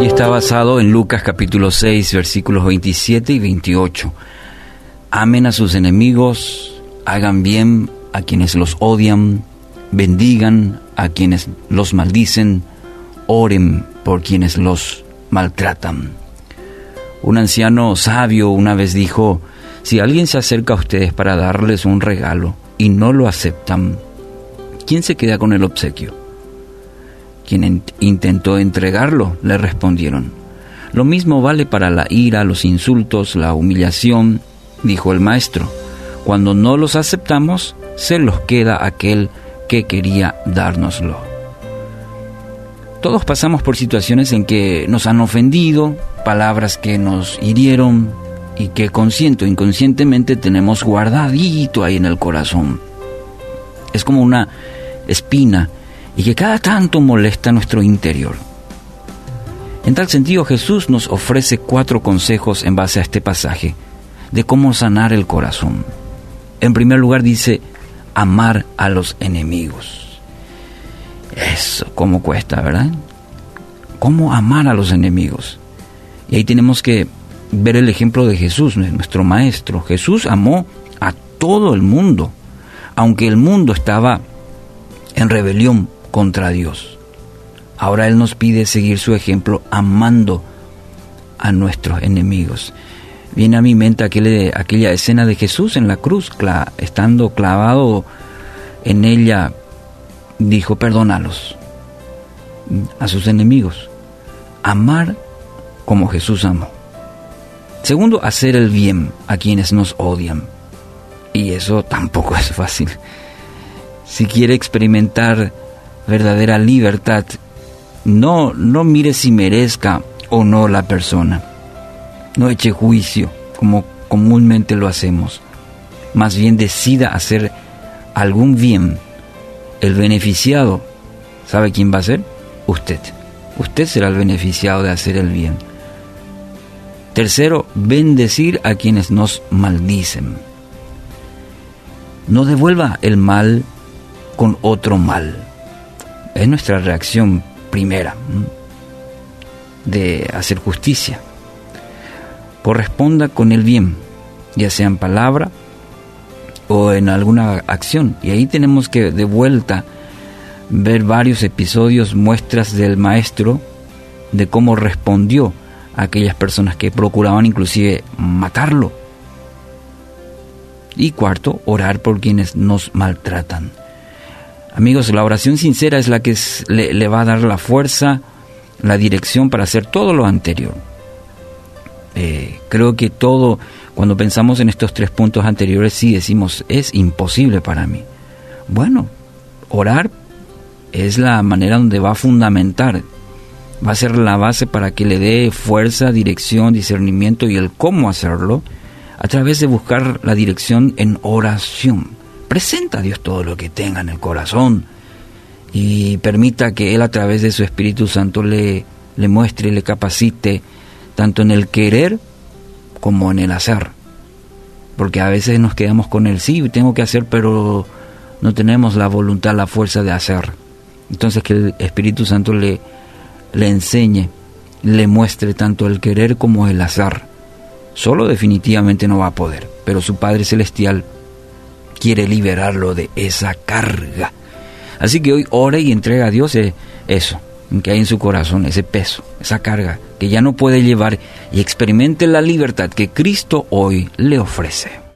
Y está basado en Lucas capítulo 6, versículos 27 y 28. Amen a sus enemigos, hagan bien a quienes los odian, bendigan a quienes los maldicen, oren por quienes los maltratan. Un anciano sabio una vez dijo, si alguien se acerca a ustedes para darles un regalo y no lo aceptan, ¿quién se queda con el obsequio? Quien intentó entregarlo, le respondieron. Lo mismo vale para la ira, los insultos, la humillación, dijo el maestro. Cuando no los aceptamos, se los queda aquel que quería dárnoslo. Todos pasamos por situaciones en que nos han ofendido, palabras que nos hirieron y que consciente o inconscientemente tenemos guardadito ahí en el corazón. Es como una espina y que cada tanto molesta nuestro interior. En tal sentido, Jesús nos ofrece cuatro consejos en base a este pasaje de cómo sanar el corazón. En primer lugar dice, amar a los enemigos. Eso, ¿cómo cuesta, verdad? ¿Cómo amar a los enemigos? Y ahí tenemos que ver el ejemplo de Jesús, nuestro Maestro. Jesús amó a todo el mundo, aunque el mundo estaba en rebelión contra Dios. Ahora Él nos pide seguir su ejemplo amando a nuestros enemigos. Viene a mi mente aquella, escena de Jesús en la cruz, estando clavado en ella, dijo, perdónalos a sus enemigos. Amar como Jesús amó. Segundo, hacer el bien a quienes nos odian. Y eso tampoco es fácil. Si quiere experimentar verdadera libertad, no, no mire si merezca o no la persona. No eche juicio como comúnmente lo hacemos. Más bien decida hacer algún bien. El beneficiado, ¿sabe quién va a ser? Usted. Usted será el beneficiado de hacer el bien. Tercero, bendecir a quienes nos maldicen. No devuelva el mal con otro mal es nuestra reacción primera de hacer justicia. Corresponda con el bien, ya sea en palabra o en alguna acción. Y ahí tenemos que de vuelta ver varios episodios, muestras del maestro de cómo respondió a aquellas personas que procuraban inclusive matarlo. Y cuarto, orar por quienes nos maltratan. Amigos, la oración sincera es la que le, va a dar la fuerza, la dirección para hacer todo lo anterior. Eh, creo que todo, cuando pensamos en estos tres puntos anteriores, sí decimos, es imposible para mí. Bueno, orar es la manera donde va a fundamentar, va a ser la base para que le dé fuerza, dirección, discernimiento y el cómo hacerlo a través de buscar la dirección en oración. Presenta a Dios todo lo que tenga en el corazón y permita que Él a través de su Espíritu Santo le, le muestre y le capacite tanto en el querer como en el hacer. Porque a veces nos quedamos con el sí, tengo que hacer, pero no tenemos la voluntad, la fuerza de hacer. Entonces que el Espíritu Santo le, le enseñe, le muestre tanto el querer como el hacer. Solo definitivamente no va a poder, pero su Padre Celestial quiere liberarlo de esa carga. Así que hoy ore y entrega a Dios eh, eso, que hay en su corazón, ese peso, esa carga que ya no puede llevar y experimente la libertad que Cristo hoy le ofrece.